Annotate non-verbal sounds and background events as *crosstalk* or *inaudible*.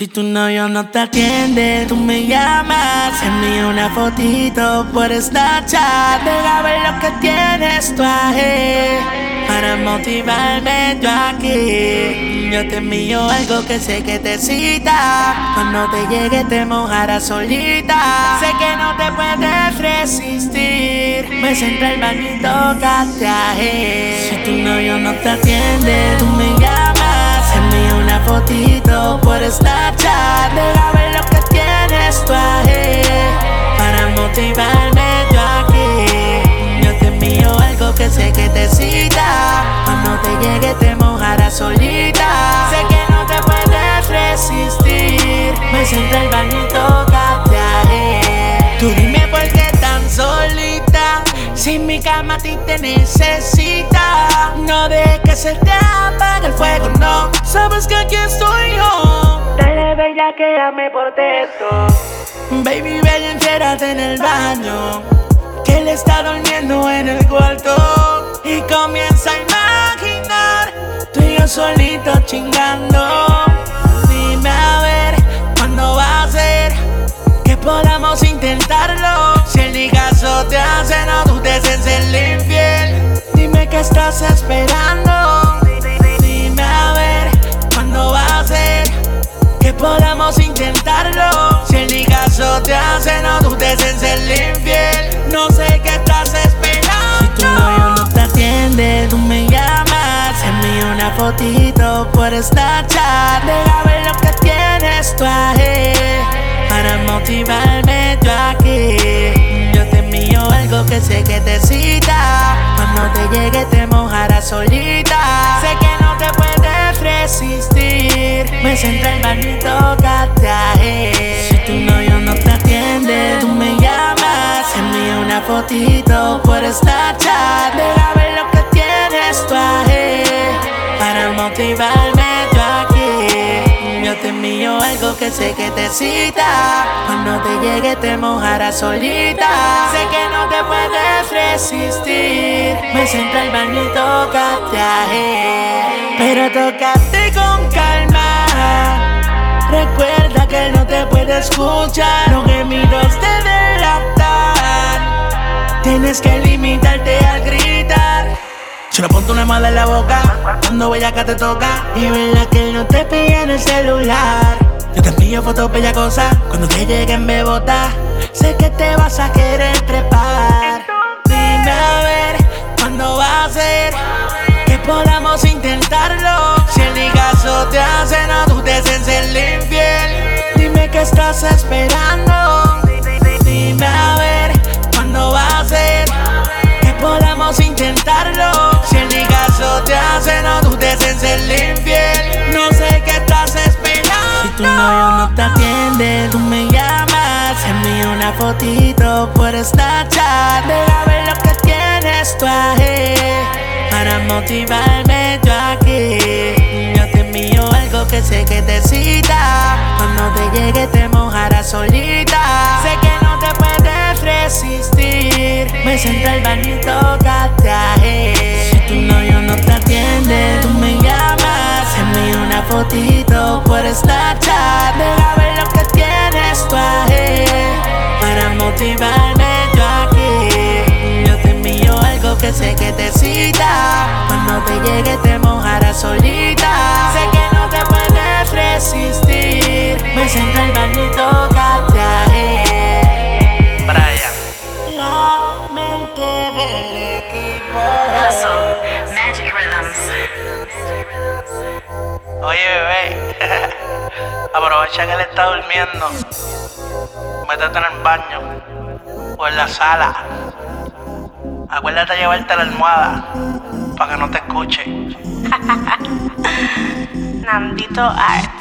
Si tu novio no te atiende, tú me llamas. Envío una fotito por Snapchat. Deja ver lo que tienes tu Para motivarme yo aquí. Yo te envío algo que sé que te cita. Cuando te llegue te mojarás solita. Sé que no te puedes resistir. Me siento el baño y Si tu novio no te atiende, tú me llamas. Fotito por Snapchat. Deja ver lo que tienes tu Para motivarme yo aquí. Yo te envío algo que sé que te cita. Cuando te llegue te mojarás solita. Sé que no te puedes resistir. Me siento el baño y tócate Tú dime por qué tan solita. Si mi cama a ti te necesita. No de que se te Sabes que aquí estoy yo. Dale, bella, que ame por dentro. Baby, bella, enciérrate en el baño. Que él está durmiendo en el cuarto. Y comienza a imaginar. Tú y yo solito chingando. Dime a ver cuándo va a ser que podamos intentarlo. Si el caso te hace, no dudes en ser infiel. Dime qué estás esperando. Podamos intentarlo. Si el caso te hace, no dudes en ser infiel. No sé qué estás esperando. Si tu novio no te atiende, tú me llamas. Envío una fotito por Snapchat. Deja ver lo que tienes tu para motivarme yo aquí. Yo te envío algo que sé que Me siento el y tócate Si tu novio no te atiende, tú me llamas. Envío una fotito por Snapchat. Deja ver lo que tienes tu Para motivarme yo aquí yo te envío algo que sé que te cita. Cuando te llegue te mojarás solita. Sé que no te puedes resistir. Me siento el y tócate Pero tócate con calma. Recuerda que él no te puede escuchar. Los gemidos te delatan. Tienes que limitarte al gritar. Si le ponte una mala en la boca, cuando acá te toca. Y verla que él no te pilla en el celular. Yo te envío fotos bella cosa, cuando te lleguen bebota. Sé que te vas a querer te atiende, tú me llamas. Envío una fotito por Snapchat. Deja ver lo que tienes tu Para motivarme yo aquí. Yo te envío algo que sé que te cita. Cuando te llegue te mojarás solita. Sé que no te puedes resistir. Me siento el baño y tócate tu novio no te atiende, tú me llamas. Envío una fotito por Snapchat. Del equipo. Oye, bebé, *laughs* aprovecha que él está durmiendo. Métete en el baño o en la sala. Acuérdate de llevarte la almohada para que no te escuche. *laughs* Nandito Art.